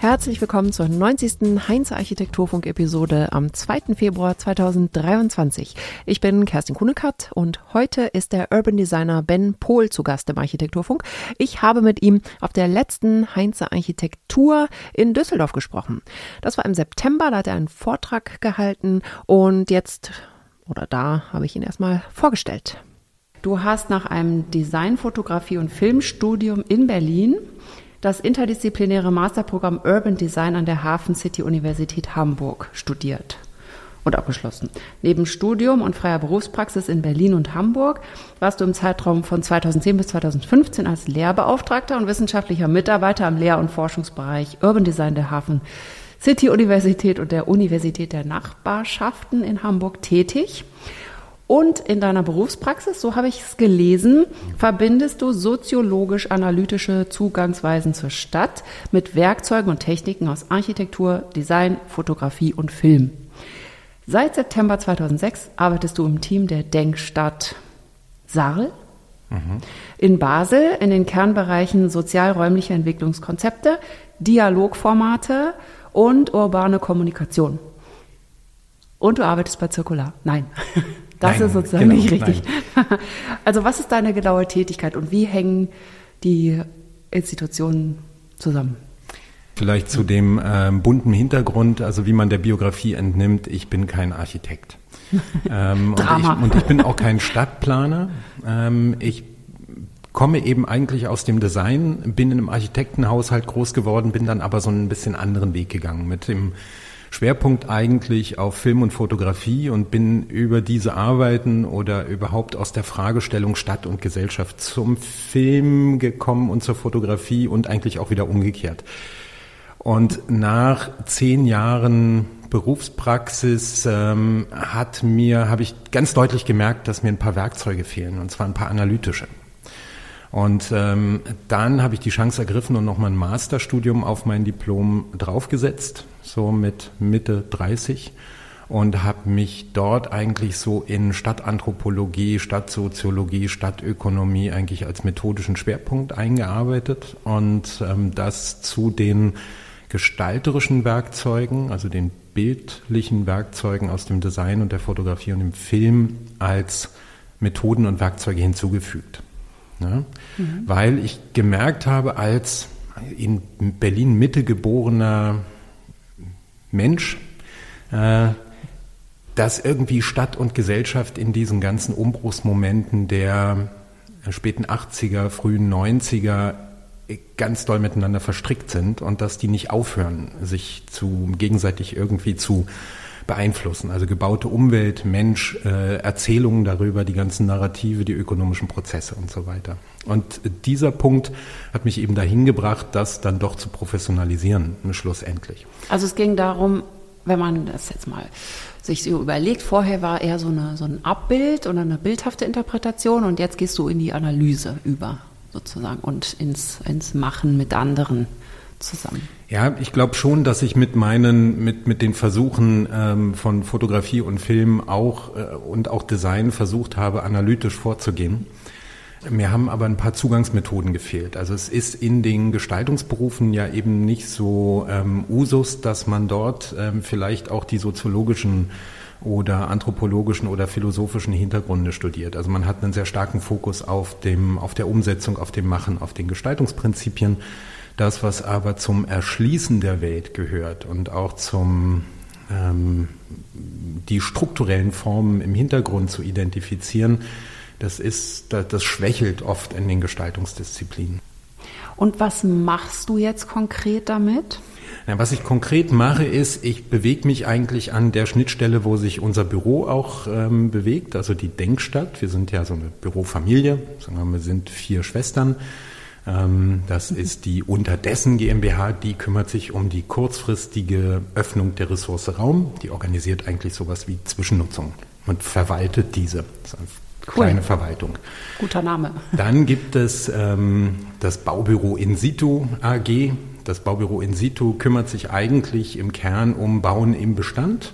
Herzlich willkommen zur 90. Heinz Architekturfunk Episode am 2. Februar 2023. Ich bin Kerstin Kunekat und heute ist der Urban Designer Ben Pohl zu Gast im Architekturfunk. Ich habe mit ihm auf der letzten Heinz Architektur in Düsseldorf gesprochen. Das war im September, da hat er einen Vortrag gehalten und jetzt oder da habe ich ihn erstmal vorgestellt. Du hast nach einem Design, Fotografie und Filmstudium in Berlin das interdisziplinäre Masterprogramm Urban Design an der Hafen City Universität Hamburg studiert und abgeschlossen. Neben Studium und freier Berufspraxis in Berlin und Hamburg warst du im Zeitraum von 2010 bis 2015 als Lehrbeauftragter und wissenschaftlicher Mitarbeiter am Lehr- und Forschungsbereich Urban Design der Hafen City Universität und der Universität der Nachbarschaften in Hamburg tätig. Und in deiner Berufspraxis, so habe ich es gelesen, verbindest du soziologisch-analytische Zugangsweisen zur Stadt mit Werkzeugen und Techniken aus Architektur, Design, Fotografie und Film. Seit September 2006 arbeitest du im Team der Denkstadt Saarl mhm. in Basel in den Kernbereichen sozialräumliche Entwicklungskonzepte, Dialogformate und urbane Kommunikation. Und du arbeitest bei Zirkular. Nein. Das nein, ist sozusagen genau, nicht richtig. Nein. Also was ist deine genaue Tätigkeit und wie hängen die Institutionen zusammen? Vielleicht zu dem ähm, bunten Hintergrund, also wie man der Biografie entnimmt, ich bin kein Architekt. ähm, und, ich, und, ich, bin auch kein Stadtplaner. Ähm, ich komme eben eigentlich aus dem Design, bin in einem Architektenhaushalt groß geworden, bin dann aber so ein bisschen anderen Weg gegangen mit dem Schwerpunkt eigentlich auf Film und Fotografie und bin über diese Arbeiten oder überhaupt aus der Fragestellung Stadt und Gesellschaft zum Film gekommen und zur Fotografie und eigentlich auch wieder umgekehrt. Und nach zehn Jahren Berufspraxis ähm, hat mir, habe ich ganz deutlich gemerkt, dass mir ein paar Werkzeuge fehlen, und zwar ein paar analytische. Und ähm, dann habe ich die Chance ergriffen und nochmal ein Masterstudium auf mein Diplom draufgesetzt, so mit Mitte 30 und habe mich dort eigentlich so in Stadtanthropologie, Stadtsoziologie, Stadtökonomie eigentlich als methodischen Schwerpunkt eingearbeitet und ähm, das zu den gestalterischen Werkzeugen, also den bildlichen Werkzeugen aus dem Design und der Fotografie und dem Film als Methoden und Werkzeuge hinzugefügt. Ne? Mhm. Weil ich gemerkt habe, als in Berlin Mitte geborener Mensch, äh, dass irgendwie Stadt und Gesellschaft in diesen ganzen Umbruchsmomenten der späten 80er, frühen 90er ganz doll miteinander verstrickt sind und dass die nicht aufhören, sich zu gegenseitig irgendwie zu beeinflussen. Also gebaute Umwelt, Mensch, äh, Erzählungen darüber, die ganzen Narrative, die ökonomischen Prozesse und so weiter. Und dieser Punkt hat mich eben dahin gebracht, das dann doch zu professionalisieren, schlussendlich. Also es ging darum, wenn man das jetzt mal sich so überlegt, vorher war eher so, eine, so ein Abbild oder eine bildhafte Interpretation und jetzt gehst du in die Analyse über sozusagen und ins, ins Machen mit anderen zusammen. Ja, ich glaube schon, dass ich mit meinen, mit, mit den Versuchen ähm, von Fotografie und Film auch äh, und auch Design versucht habe, analytisch vorzugehen. Mir haben aber ein paar Zugangsmethoden gefehlt. Also es ist in den Gestaltungsberufen ja eben nicht so ähm, Usus, dass man dort ähm, vielleicht auch die soziologischen oder anthropologischen oder philosophischen Hintergründe studiert. Also man hat einen sehr starken Fokus auf dem, auf der Umsetzung, auf dem Machen, auf den Gestaltungsprinzipien. Das, was aber zum Erschließen der Welt gehört und auch zum ähm, die strukturellen Formen im Hintergrund zu identifizieren, das ist, das, das schwächelt oft in den Gestaltungsdisziplinen. Und was machst du jetzt konkret damit? Ja, was ich konkret mache, ist, ich bewege mich eigentlich an der Schnittstelle, wo sich unser Büro auch ähm, bewegt, also die Denkstadt. Wir sind ja so eine Bürofamilie, sagen wir, wir sind vier Schwestern. Ähm, das ist die Unterdessen GmbH, die kümmert sich um die kurzfristige Öffnung der Ressource Raum. Die organisiert eigentlich sowas wie Zwischennutzung und verwaltet diese. Das ist eine cool. kleine Verwaltung. Guter Name. Dann gibt es ähm, das Baubüro In situ AG. Das Baubüro In situ kümmert sich eigentlich im Kern um Bauen im Bestand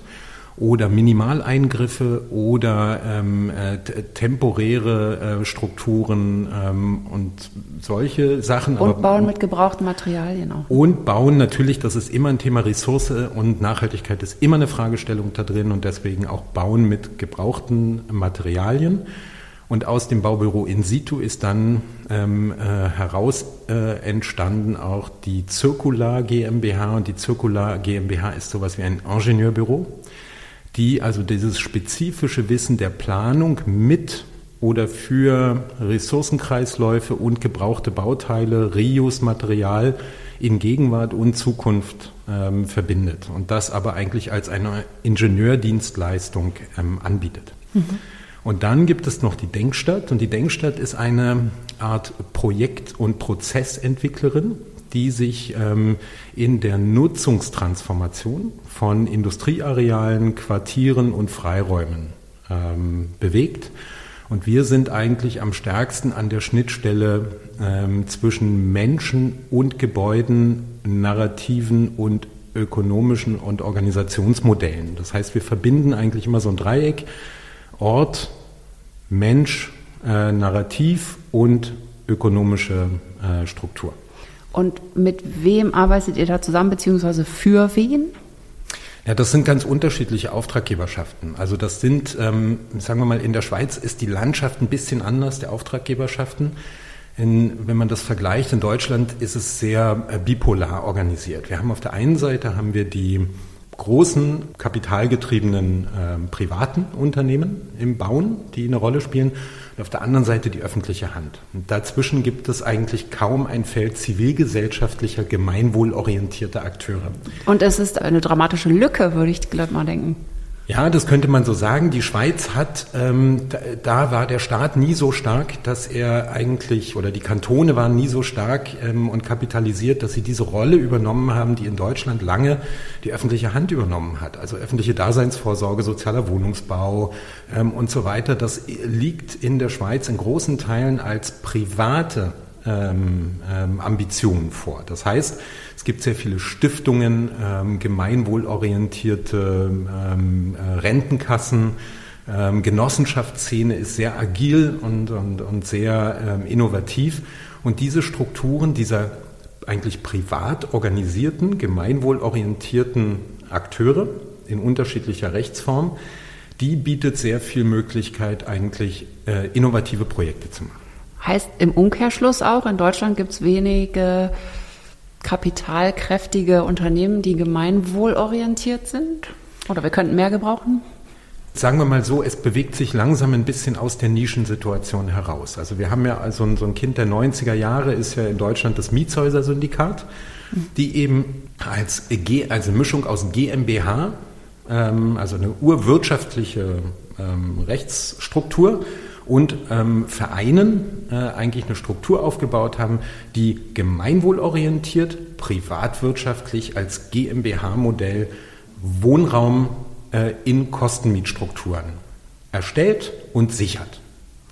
oder Minimaleingriffe oder ähm, äh, temporäre äh, Strukturen ähm, und solche Sachen. Und aber, bauen mit gebrauchten Materialien auch. Und bauen natürlich, das ist immer ein Thema Ressource und Nachhaltigkeit ist immer eine Fragestellung da drin und deswegen auch bauen mit gebrauchten Materialien. Und aus dem Baubüro in situ ist dann ähm, äh, heraus äh, entstanden auch die Zirkular GmbH. Und die Zirkular GmbH ist sowas wie ein Ingenieurbüro die also dieses spezifische Wissen der Planung mit oder für Ressourcenkreisläufe und gebrauchte Bauteile, Reuse-Material in Gegenwart und Zukunft ähm, verbindet und das aber eigentlich als eine Ingenieurdienstleistung ähm, anbietet. Mhm. Und dann gibt es noch die Denkstadt und die Denkstadt ist eine Art Projekt- und Prozessentwicklerin, die sich ähm, in der Nutzungstransformation von Industriearealen, Quartieren und Freiräumen ähm, bewegt. Und wir sind eigentlich am stärksten an der Schnittstelle ähm, zwischen Menschen und Gebäuden, Narrativen und ökonomischen und Organisationsmodellen. Das heißt, wir verbinden eigentlich immer so ein Dreieck, Ort, Mensch, äh, Narrativ und ökonomische äh, Struktur. Und mit wem arbeitet ihr da zusammen, beziehungsweise für wen? Ja, das sind ganz unterschiedliche Auftraggeberschaften. Also das sind, ähm, sagen wir mal, in der Schweiz ist die Landschaft ein bisschen anders der Auftraggeberschaften. In, wenn man das vergleicht, in Deutschland ist es sehr äh, bipolar organisiert. Wir haben auf der einen Seite haben wir die großen kapitalgetriebenen äh, privaten Unternehmen im Bauen, die eine Rolle spielen und auf der anderen Seite die öffentliche Hand. Und dazwischen gibt es eigentlich kaum ein Feld zivilgesellschaftlicher, gemeinwohlorientierter Akteure. Und es ist eine dramatische Lücke, würde ich gerade mal denken. Ja, das könnte man so sagen. Die Schweiz hat, ähm, da, war der Staat nie so stark, dass er eigentlich, oder die Kantone waren nie so stark ähm, und kapitalisiert, dass sie diese Rolle übernommen haben, die in Deutschland lange die öffentliche Hand übernommen hat. Also öffentliche Daseinsvorsorge, sozialer Wohnungsbau ähm, und so weiter. Das liegt in der Schweiz in großen Teilen als private ähm, ähm, Ambitionen vor. Das heißt, es gibt sehr viele Stiftungen, ähm, gemeinwohlorientierte ähm, äh, Rentenkassen. Ähm, Genossenschaftsszene ist sehr agil und, und, und sehr ähm, innovativ. Und diese Strukturen dieser eigentlich privat organisierten, gemeinwohlorientierten Akteure in unterschiedlicher Rechtsform, die bietet sehr viel Möglichkeit, eigentlich äh, innovative Projekte zu machen. Heißt im Umkehrschluss auch, in Deutschland gibt es wenige kapitalkräftige Unternehmen, die gemeinwohlorientiert sind? Oder wir könnten mehr gebrauchen? Sagen wir mal so, es bewegt sich langsam ein bisschen aus der Nischensituation heraus. Also wir haben ja also ein, so ein Kind der 90er Jahre ist ja in Deutschland das Mietshäuser-Syndikat, die eben als, G, also Mischung aus GmbH, ähm, also eine urwirtschaftliche ähm, Rechtsstruktur und ähm, Vereinen äh, eigentlich eine Struktur aufgebaut haben, die gemeinwohlorientiert, privatwirtschaftlich als GmbH-Modell Wohnraum äh, in Kostenmietstrukturen erstellt und sichert.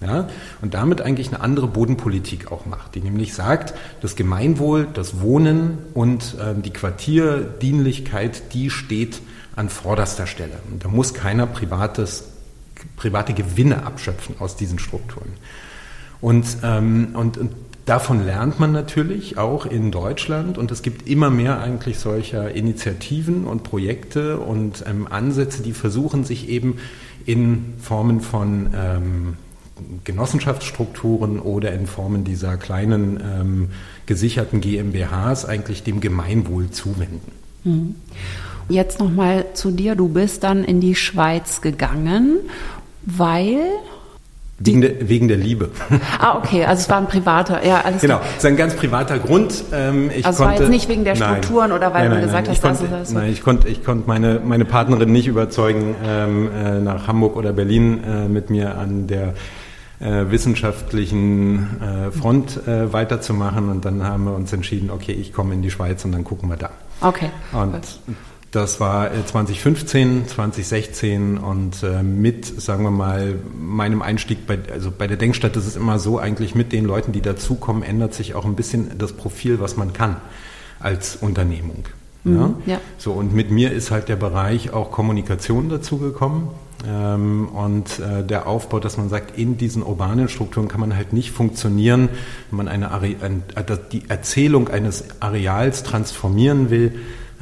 Ja, und damit eigentlich eine andere Bodenpolitik auch macht, die nämlich sagt, das Gemeinwohl, das Wohnen und äh, die Quartierdienlichkeit, die steht an vorderster Stelle. Und da muss keiner privates private Gewinne abschöpfen aus diesen Strukturen. Und, ähm, und, und davon lernt man natürlich auch in Deutschland und es gibt immer mehr eigentlich solcher Initiativen und Projekte und ähm, Ansätze, die versuchen sich eben in Formen von ähm, Genossenschaftsstrukturen oder in Formen dieser kleinen ähm, gesicherten GmbHs eigentlich dem Gemeinwohl zuwenden. Mhm. Jetzt nochmal zu dir. Du bist dann in die Schweiz gegangen, weil Wegen der, wegen der Liebe. Ah, okay, also es war ein privater, ja, alles Genau, es ist ein ganz privater Grund. Ähm, ich also konnte, es war jetzt nicht wegen der Strukturen nein, oder weil nein, du gesagt nein, hast, konnte, das ist Nein, ich konnte, ich konnte meine, meine Partnerin nicht überzeugen, ähm, äh, nach Hamburg oder Berlin äh, mit mir an der äh, wissenschaftlichen äh, Front äh, weiterzumachen. Und dann haben wir uns entschieden, okay, ich komme in die Schweiz und dann gucken wir da. Okay. Und Gut. Das war 2015, äh, 2016 und äh, mit, sagen wir mal, meinem Einstieg bei, also bei der Denkstadt ist es immer so, eigentlich mit den Leuten, die dazukommen, ändert sich auch ein bisschen das Profil, was man kann als Unternehmung. Mhm, ja? ja? So, und mit mir ist halt der Bereich auch Kommunikation dazu gekommen. Ähm, und äh, der Aufbau, dass man sagt, in diesen urbanen Strukturen kann man halt nicht funktionieren, wenn man eine Are ein, die Erzählung eines Areals transformieren will,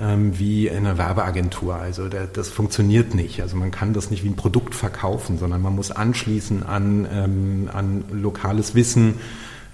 ähm, wie eine Werbeagentur. Also der, das funktioniert nicht. Also man kann das nicht wie ein Produkt verkaufen, sondern man muss anschließen an, ähm, an lokales Wissen,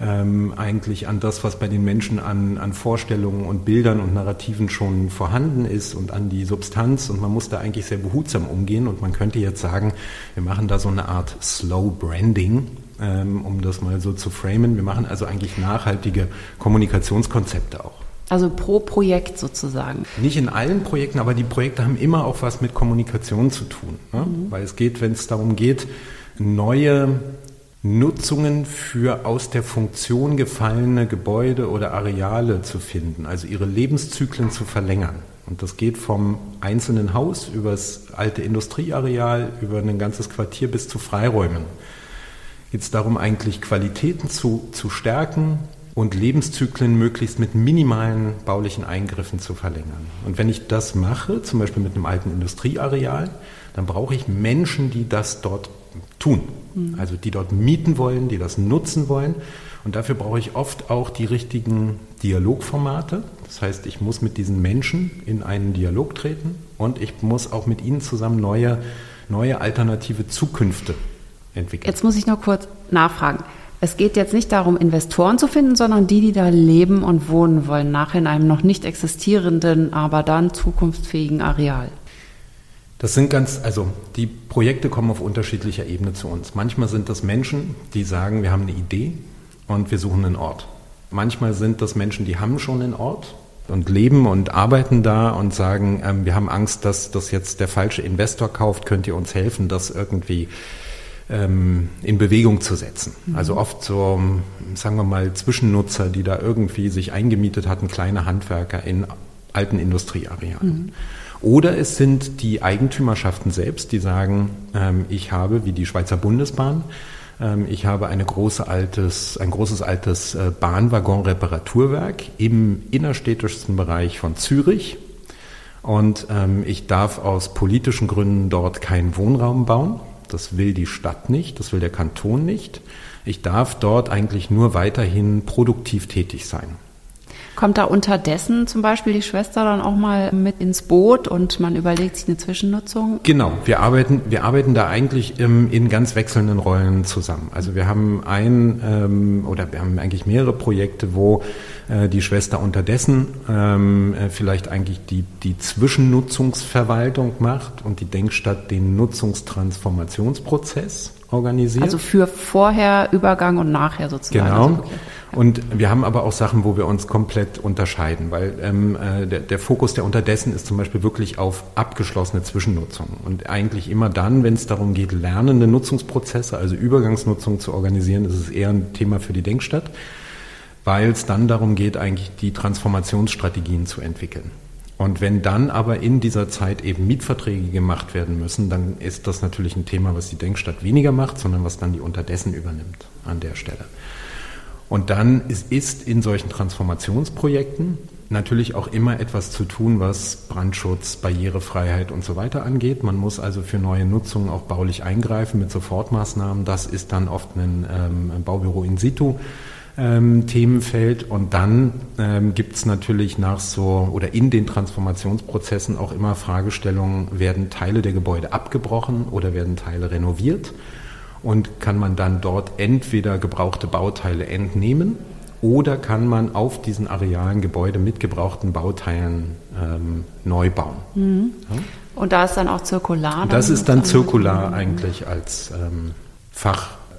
ähm, eigentlich an das, was bei den Menschen an, an Vorstellungen und Bildern und Narrativen schon vorhanden ist und an die Substanz. Und man muss da eigentlich sehr behutsam umgehen. Und man könnte jetzt sagen, wir machen da so eine Art Slow Branding, ähm, um das mal so zu framen. Wir machen also eigentlich nachhaltige Kommunikationskonzepte auch. Also pro Projekt sozusagen. Nicht in allen Projekten, aber die Projekte haben immer auch was mit Kommunikation zu tun. Ne? Mhm. Weil es geht, wenn es darum geht, neue Nutzungen für aus der Funktion gefallene Gebäude oder Areale zu finden, also ihre Lebenszyklen zu verlängern. Und das geht vom einzelnen Haus über das alte Industrieareal, über ein ganzes Quartier bis zu Freiräumen. Geht es darum, eigentlich Qualitäten zu, zu stärken und Lebenszyklen möglichst mit minimalen baulichen Eingriffen zu verlängern. Und wenn ich das mache, zum Beispiel mit einem alten Industrieareal, dann brauche ich Menschen, die das dort tun. Mhm. Also die dort mieten wollen, die das nutzen wollen. Und dafür brauche ich oft auch die richtigen Dialogformate. Das heißt, ich muss mit diesen Menschen in einen Dialog treten und ich muss auch mit ihnen zusammen neue, neue alternative Zukünfte entwickeln. Jetzt muss ich noch kurz nachfragen. Es geht jetzt nicht darum, Investoren zu finden, sondern die, die da leben und wohnen wollen, nach in einem noch nicht existierenden, aber dann zukunftsfähigen Areal. Das sind ganz, also die Projekte kommen auf unterschiedlicher Ebene zu uns. Manchmal sind das Menschen, die sagen, wir haben eine Idee und wir suchen einen Ort. Manchmal sind das Menschen, die haben schon einen Ort und leben und arbeiten da und sagen, ähm, wir haben Angst, dass das jetzt der falsche Investor kauft, könnt ihr uns helfen, das irgendwie ähm, in Bewegung zu setzen. Mhm. Also oft so, sagen wir mal, Zwischennutzer, die da irgendwie sich eingemietet hatten, kleine Handwerker in alten Industriearealen. Mhm. Oder es sind die Eigentümerschaften selbst, die sagen, ähm, ich habe, wie die Schweizer Bundesbahn, ähm, ich habe eine große altes, ein großes altes äh, Bahnwaggon-Reparaturwerk im innerstädtischsten Bereich von Zürich. Und ähm, ich darf aus politischen Gründen dort keinen Wohnraum bauen. Das will die Stadt nicht, das will der Kanton nicht. Ich darf dort eigentlich nur weiterhin produktiv tätig sein. Kommt da unterdessen zum Beispiel die Schwester dann auch mal mit ins Boot und man überlegt sich eine Zwischennutzung? Genau, wir arbeiten, wir arbeiten da eigentlich ähm, in ganz wechselnden Rollen zusammen. Also wir haben ein ähm, oder wir haben eigentlich mehrere Projekte, wo äh, die Schwester unterdessen ähm, äh, vielleicht eigentlich die, die Zwischennutzungsverwaltung macht und die Denkstadt den Nutzungstransformationsprozess organisiert. Also für vorher, Übergang und nachher sozusagen. Genau. Also, okay. Und wir haben aber auch Sachen, wo wir uns komplett unterscheiden, weil ähm, äh, der, der Fokus der unterdessen ist zum Beispiel wirklich auf abgeschlossene Zwischennutzung. Und eigentlich immer dann, wenn es darum geht, lernende Nutzungsprozesse, also Übergangsnutzung zu organisieren, ist es eher ein Thema für die Denkstadt, weil es dann darum geht, eigentlich die Transformationsstrategien zu entwickeln. Und wenn dann aber in dieser Zeit eben Mietverträge gemacht werden müssen, dann ist das natürlich ein Thema, was die Denkstadt weniger macht, sondern was dann die unterdessen übernimmt an der Stelle. Und dann ist, ist in solchen Transformationsprojekten natürlich auch immer etwas zu tun, was Brandschutz, Barrierefreiheit und so weiter angeht. Man muss also für neue Nutzungen auch baulich eingreifen mit Sofortmaßnahmen. Das ist dann oft ein, ähm, ein Baubüro in situ ähm, Themenfeld. Und dann ähm, gibt es natürlich nach so oder in den Transformationsprozessen auch immer Fragestellungen, werden Teile der Gebäude abgebrochen oder werden Teile renoviert? Und kann man dann dort entweder gebrauchte Bauteile entnehmen oder kann man auf diesen Arealen Gebäude mit gebrauchten Bauteilen ähm, neu bauen? Mhm. Ja? Und da ist dann auch zirkular? Das ist dann zirkular eigentlich als ähm,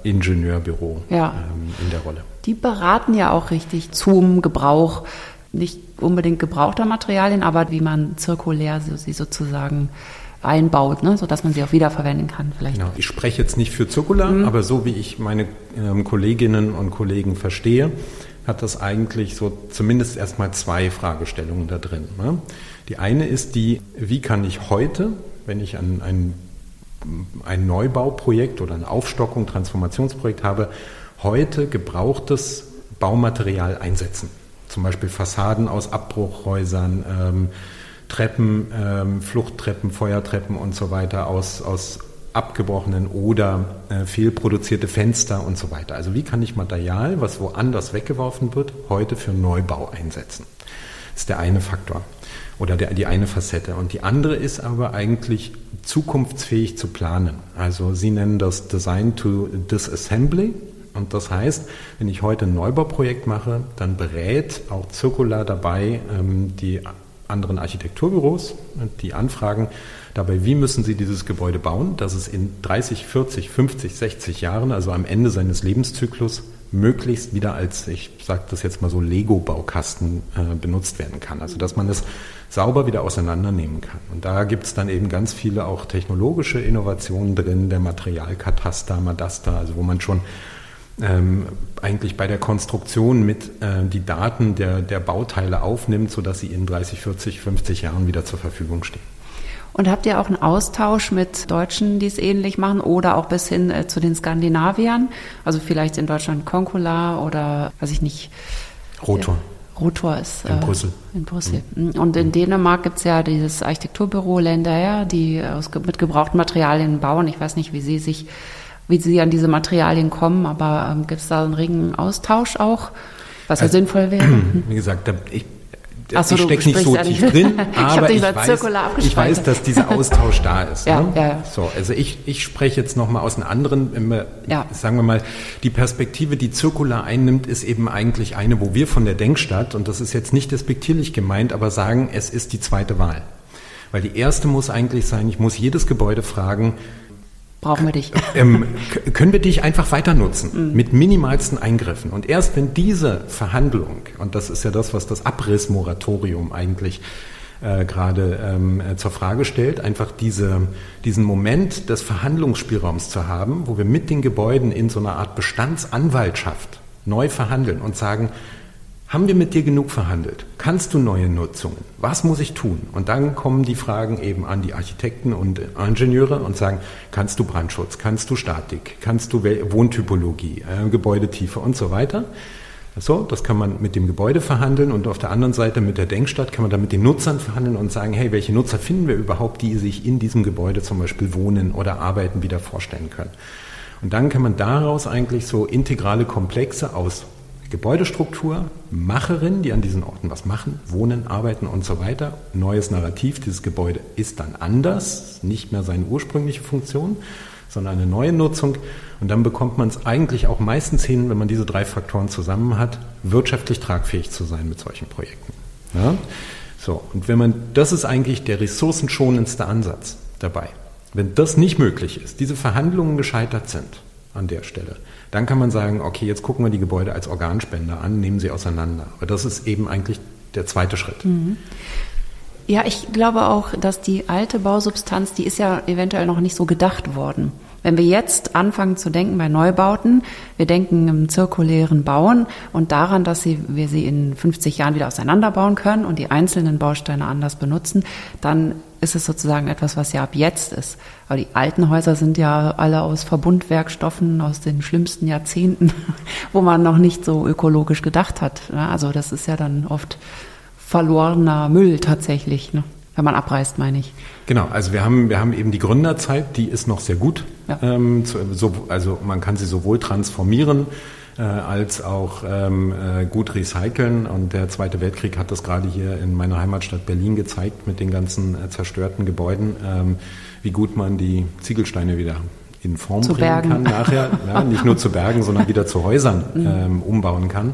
Fachingenieurbüro ja. ähm, in der Rolle. Die beraten ja auch richtig zum Gebrauch, nicht unbedingt gebrauchter Materialien, aber wie man zirkulär sie sozusagen einbaut, ne, sodass man sie auch wiederverwenden kann. Vielleicht. Genau. Ich spreche jetzt nicht für zirkular, mhm. aber so wie ich meine ähm, Kolleginnen und Kollegen verstehe, hat das eigentlich so zumindest erstmal zwei Fragestellungen da drin. Ne? Die eine ist die, wie kann ich heute, wenn ich an ein, ein Neubauprojekt oder eine Aufstockung, Transformationsprojekt habe, heute gebrauchtes Baumaterial einsetzen. Zum Beispiel Fassaden aus Abbruchhäusern, ähm, Treppen, ähm, Fluchttreppen, Feuertreppen und so weiter aus, aus abgebrochenen oder äh, fehlproduzierte Fenster und so weiter. Also wie kann ich Material, was woanders weggeworfen wird, heute für Neubau einsetzen? Das ist der eine Faktor oder der, die eine Facette. Und die andere ist aber eigentlich zukunftsfähig zu planen. Also Sie nennen das Design to Disassembly. Und das heißt, wenn ich heute ein Neubauprojekt mache, dann berät auch Circular dabei ähm, die anderen Architekturbüros, die anfragen dabei, wie müssen sie dieses Gebäude bauen, dass es in 30, 40, 50, 60 Jahren, also am Ende seines Lebenszyklus, möglichst wieder als, ich sage das jetzt mal so, Lego-Baukasten äh, benutzt werden kann. Also dass man es sauber wieder auseinandernehmen kann. Und da gibt es dann eben ganz viele auch technologische Innovationen drin, der Materialkataster, Madaster, also wo man schon ähm, eigentlich bei der Konstruktion mit äh, die Daten der, der Bauteile aufnimmt, sodass sie in 30, 40, 50 Jahren wieder zur Verfügung stehen. Und habt ihr auch einen Austausch mit Deutschen, die es ähnlich machen oder auch bis hin äh, zu den Skandinaviern? Also vielleicht in Deutschland Concula oder weiß ich nicht. Rotor. Rotor ist in äh, Brüssel. In Brüssel. Mhm. Und in Dänemark gibt es ja dieses Architekturbüro Länder, die aus, mit gebrauchten Materialien bauen. Ich weiß nicht, wie sie sich, wie sie an diese Materialien kommen, aber ähm, gibt es da einen regen Austausch auch, was also, ja sinnvoll wäre? Wie gesagt, ich so, ich stecke nicht so tief drin, aber ich, ich, weiß, ich, weiß, dass dieser Austausch da ist. ja, ne? ja, So, also ich, ich spreche jetzt nochmal aus einem anderen, ja. sagen wir mal, die Perspektive, die zirkular einnimmt, ist eben eigentlich eine, wo wir von der Denkstadt, und das ist jetzt nicht despektierlich gemeint, aber sagen, es ist die zweite Wahl. Weil die erste muss eigentlich sein, ich muss jedes Gebäude fragen, brauchen wir dich. Ähm, können wir dich einfach weiter nutzen mhm. mit minimalsten Eingriffen. Und erst wenn diese Verhandlung, und das ist ja das, was das Abrissmoratorium eigentlich äh, gerade ähm, äh, zur Frage stellt, einfach diese, diesen Moment des Verhandlungsspielraums zu haben, wo wir mit den Gebäuden in so einer Art Bestandsanwaltschaft neu verhandeln und sagen, haben wir mit dir genug verhandelt? Kannst du neue Nutzungen? Was muss ich tun? Und dann kommen die Fragen eben an die Architekten und Ingenieure und sagen, kannst du Brandschutz? Kannst du Statik? Kannst du Wohntypologie, äh, Gebäudetiefe und so weiter? So, das kann man mit dem Gebäude verhandeln und auf der anderen Seite mit der Denkstadt kann man dann mit den Nutzern verhandeln und sagen, hey, welche Nutzer finden wir überhaupt, die sich in diesem Gebäude zum Beispiel wohnen oder arbeiten wieder vorstellen können? Und dann kann man daraus eigentlich so integrale Komplexe aus Gebäudestruktur, Macherinnen, die an diesen Orten was machen, wohnen, arbeiten und so weiter. Neues Narrativ, dieses Gebäude ist dann anders, nicht mehr seine ursprüngliche Funktion, sondern eine neue Nutzung. Und dann bekommt man es eigentlich auch meistens hin, wenn man diese drei Faktoren zusammen hat, wirtschaftlich tragfähig zu sein mit solchen Projekten. Ja? So, und wenn man, das ist eigentlich der ressourcenschonendste Ansatz dabei. Wenn das nicht möglich ist, diese Verhandlungen gescheitert sind an der Stelle, dann kann man sagen, okay, jetzt gucken wir die Gebäude als Organspender an, nehmen sie auseinander. Aber das ist eben eigentlich der zweite Schritt. Mhm. Ja, ich glaube auch, dass die alte Bausubstanz, die ist ja eventuell noch nicht so gedacht worden. Wenn wir jetzt anfangen zu denken bei Neubauten, wir denken im zirkulären Bauen und daran, dass sie, wir sie in 50 Jahren wieder auseinanderbauen können und die einzelnen Bausteine anders benutzen, dann ist es sozusagen etwas, was ja ab jetzt ist. Aber die alten Häuser sind ja alle aus Verbundwerkstoffen aus den schlimmsten Jahrzehnten, wo man noch nicht so ökologisch gedacht hat. Also das ist ja dann oft verlorener Müll tatsächlich. Ne? Wenn man abreißt, meine ich. Genau, also wir haben, wir haben eben die Gründerzeit, die ist noch sehr gut. Ja. Ähm, so, also man kann sie sowohl transformieren äh, als auch ähm, äh, gut recyceln. Und der Zweite Weltkrieg hat das gerade hier in meiner Heimatstadt Berlin gezeigt mit den ganzen äh, zerstörten Gebäuden, ähm, wie gut man die Ziegelsteine wieder in Form zu bringen bergen. kann nachher. Ja, nicht nur zu Bergen, sondern wieder zu Häusern mhm. ähm, umbauen kann.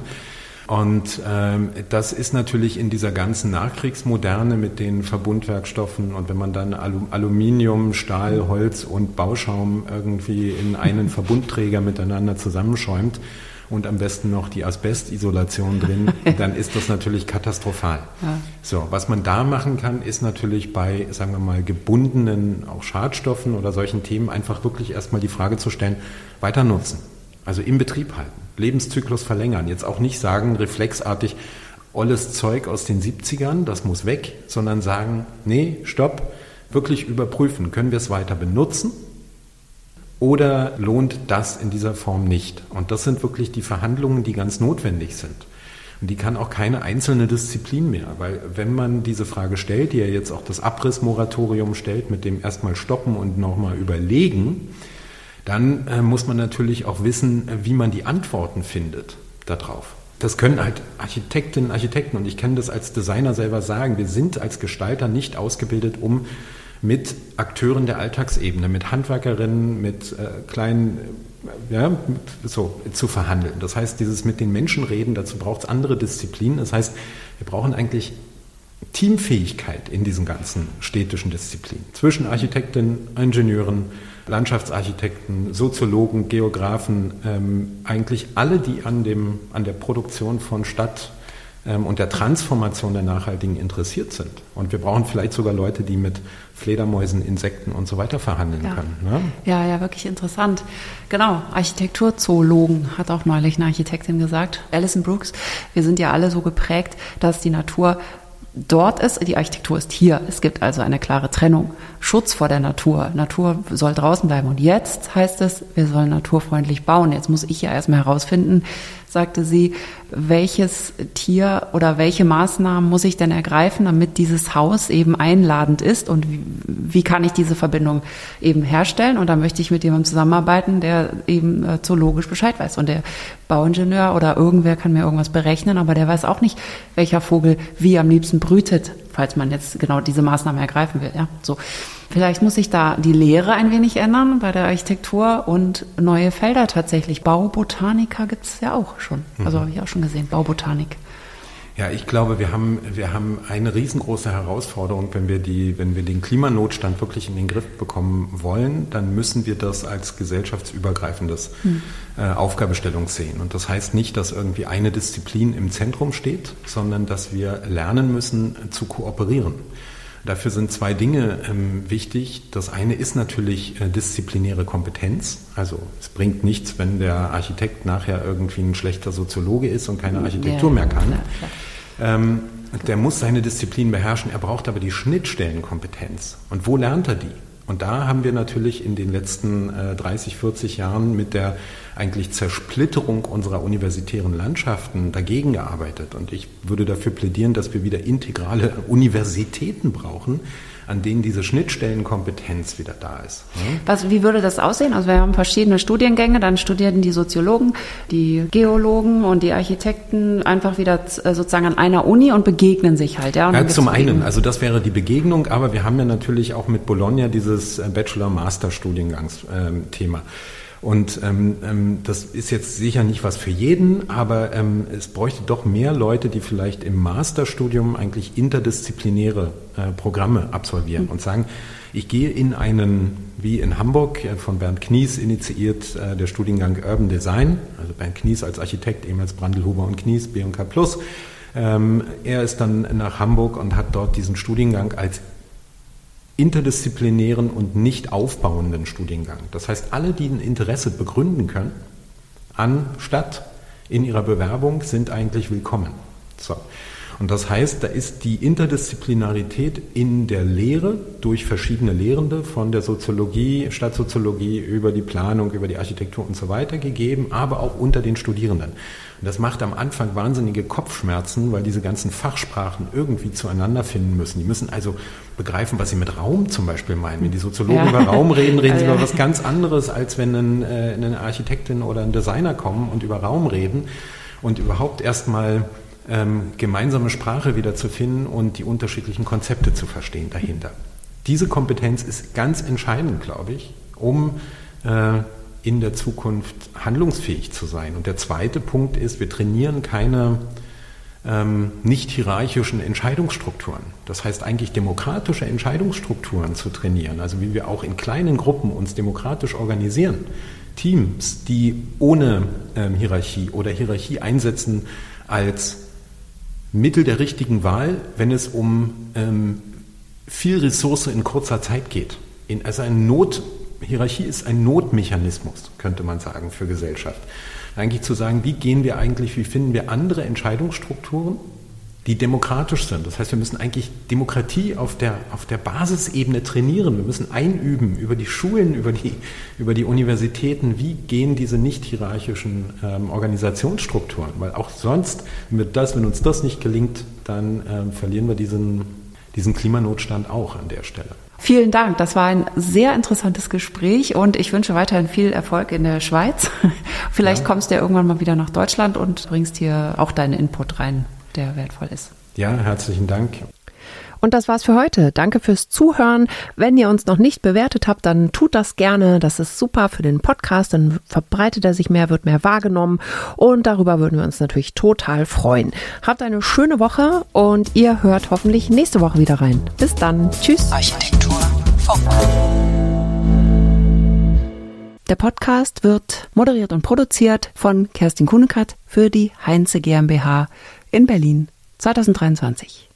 Und ähm, das ist natürlich in dieser ganzen Nachkriegsmoderne mit den Verbundwerkstoffen und wenn man dann Aluminium, Stahl, Holz und Bauschaum irgendwie in einen Verbundträger miteinander zusammenschäumt und am besten noch die Asbestisolation drin, dann ist das natürlich katastrophal. Ja. So, was man da machen kann, ist natürlich bei, sagen wir mal, gebundenen auch Schadstoffen oder solchen Themen einfach wirklich erstmal die Frage zu stellen, weiter nutzen. Also im Betrieb halten, Lebenszyklus verlängern. Jetzt auch nicht sagen, reflexartig, olles Zeug aus den 70ern, das muss weg, sondern sagen, nee, stopp, wirklich überprüfen, können wir es weiter benutzen oder lohnt das in dieser Form nicht? Und das sind wirklich die Verhandlungen, die ganz notwendig sind. Und die kann auch keine einzelne Disziplin mehr, weil wenn man diese Frage stellt, die ja jetzt auch das Abrissmoratorium stellt, mit dem erstmal stoppen und nochmal überlegen, dann äh, muss man natürlich auch wissen, wie man die Antworten findet darauf. Das können halt Architektinnen, Architekten und ich kann das als Designer selber sagen. Wir sind als Gestalter nicht ausgebildet, um mit Akteuren der Alltagsebene, mit Handwerkerinnen, mit äh, kleinen, äh, ja, so zu verhandeln. Das heißt, dieses mit den Menschen reden, dazu braucht es andere Disziplinen. Das heißt, wir brauchen eigentlich Teamfähigkeit in diesen ganzen städtischen Disziplinen zwischen Architektinnen, Ingenieuren, Landschaftsarchitekten, Soziologen, Geografen, ähm, eigentlich alle, die an, dem, an der Produktion von Stadt ähm, und der Transformation der Nachhaltigen interessiert sind. Und wir brauchen vielleicht sogar Leute, die mit Fledermäusen, Insekten und so weiter verhandeln ja. können. Ne? Ja, ja, wirklich interessant. Genau, Architekturzoologen hat auch neulich eine Architektin gesagt, Alison Brooks. Wir sind ja alle so geprägt, dass die Natur dort ist, die Architektur ist hier. Es gibt also eine klare Trennung. Schutz vor der Natur. Natur soll draußen bleiben. Und jetzt heißt es, wir sollen naturfreundlich bauen. Jetzt muss ich ja erstmal herausfinden, sagte sie, welches Tier oder welche Maßnahmen muss ich denn ergreifen, damit dieses Haus eben einladend ist und wie, wie kann ich diese Verbindung eben herstellen? Und da möchte ich mit jemandem zusammenarbeiten, der eben äh, zoologisch Bescheid weiß. Und der Bauingenieur oder irgendwer kann mir irgendwas berechnen, aber der weiß auch nicht, welcher Vogel wie am liebsten brütet, falls man jetzt genau diese Maßnahmen ergreifen will. Ja, so. Vielleicht muss sich da die Lehre ein wenig ändern bei der Architektur und neue Felder tatsächlich. Baubotaniker gibt es ja auch schon. Also mhm. habe ich auch schon gesehen, Baubotanik. Ja, ich glaube, wir haben, wir haben eine riesengroße Herausforderung, wenn wir, die, wenn wir den Klimanotstand wirklich in den Griff bekommen wollen, dann müssen wir das als gesellschaftsübergreifendes hm. äh, Aufgabestellung sehen. Und das heißt nicht, dass irgendwie eine Disziplin im Zentrum steht, sondern dass wir lernen müssen zu kooperieren. Dafür sind zwei Dinge ähm, wichtig. Das eine ist natürlich äh, disziplinäre Kompetenz. Also es bringt nichts, wenn der Architekt nachher irgendwie ein schlechter Soziologe ist und keine Architektur ja, mehr kann. Klar, klar. Ähm, der muss seine Disziplin beherrschen. Er braucht aber die Schnittstellenkompetenz. Und wo lernt er die? Und da haben wir natürlich in den letzten äh, 30, 40 Jahren mit der eigentlich Zersplitterung unserer universitären Landschaften dagegen gearbeitet. Und ich würde dafür plädieren, dass wir wieder integrale Universitäten brauchen, an denen diese Schnittstellenkompetenz wieder da ist. Was, wie würde das aussehen? Also wir haben verschiedene Studiengänge, dann studierten die Soziologen, die Geologen und die Architekten einfach wieder äh, sozusagen an einer Uni und begegnen sich halt. Ja, ja zum einen, also das wäre die Begegnung, aber wir haben ja natürlich auch mit Bologna dieses äh, Bachelor-Master-Studiengangsthema. Und ähm, ähm, das ist jetzt sicher nicht was für jeden, aber ähm, es bräuchte doch mehr Leute, die vielleicht im Masterstudium eigentlich interdisziplinäre äh, Programme absolvieren mhm. und sagen, ich gehe in einen, wie in Hamburg äh, von Bernd Knies initiiert, äh, der Studiengang Urban Design, also Bernd Knies als Architekt, ehemals Brandelhuber und Knies, B&K Plus. Ähm, er ist dann nach Hamburg und hat dort diesen Studiengang als interdisziplinären und nicht aufbauenden Studiengang. Das heißt, alle, die ein Interesse begründen können an Stadt in ihrer Bewerbung, sind eigentlich willkommen. So. Und das heißt, da ist die Interdisziplinarität in der Lehre durch verschiedene Lehrende von der Soziologie, Stadtsoziologie über die Planung, über die Architektur und so weiter gegeben, aber auch unter den Studierenden. Und das macht am Anfang wahnsinnige Kopfschmerzen, weil diese ganzen Fachsprachen irgendwie zueinander finden müssen. Die müssen also begreifen, was sie mit Raum zum Beispiel meinen. Wenn die Soziologen ja. über Raum reden, reden sie über was ganz anderes, als wenn ein, äh, eine Architektin oder ein Designer kommen und über Raum reden und überhaupt erstmal ähm, gemeinsame Sprache wieder zu finden und die unterschiedlichen Konzepte zu verstehen dahinter. Diese Kompetenz ist ganz entscheidend, glaube ich, um äh, in der Zukunft handlungsfähig zu sein. Und der zweite Punkt ist, wir trainieren keine ähm, nicht hierarchischen Entscheidungsstrukturen. Das heißt eigentlich demokratische Entscheidungsstrukturen zu trainieren, also wie wir auch in kleinen Gruppen uns demokratisch organisieren. Teams, die ohne ähm, Hierarchie oder Hierarchie einsetzen als Mittel der richtigen Wahl, wenn es um ähm, viel Ressource in kurzer Zeit geht. In, also eine Not, Hierarchie ist ein Notmechanismus, könnte man sagen, für Gesellschaft. Eigentlich zu sagen, wie gehen wir eigentlich, wie finden wir andere Entscheidungsstrukturen, die demokratisch sind. Das heißt, wir müssen eigentlich Demokratie auf der, auf der Basisebene trainieren. Wir müssen einüben über die Schulen, über die, über die Universitäten, wie gehen diese nicht hierarchischen ähm, Organisationsstrukturen. Weil auch sonst, wenn, das, wenn uns das nicht gelingt, dann ähm, verlieren wir diesen, diesen Klimanotstand auch an der Stelle. Vielen Dank. Das war ein sehr interessantes Gespräch und ich wünsche weiterhin viel Erfolg in der Schweiz. Vielleicht ja. kommst du ja irgendwann mal wieder nach Deutschland und bringst hier auch deinen Input rein, der wertvoll ist. Ja, herzlichen Dank. Und das war's für heute. Danke fürs Zuhören. Wenn ihr uns noch nicht bewertet habt, dann tut das gerne. Das ist super für den Podcast. Dann verbreitet er sich mehr, wird mehr wahrgenommen. Und darüber würden wir uns natürlich total freuen. Habt eine schöne Woche und ihr hört hoffentlich nächste Woche wieder rein. Bis dann. Tschüss. Architektur. Funk. Der Podcast wird moderiert und produziert von Kerstin Kuhnekert für die Heinze GmbH in Berlin 2023.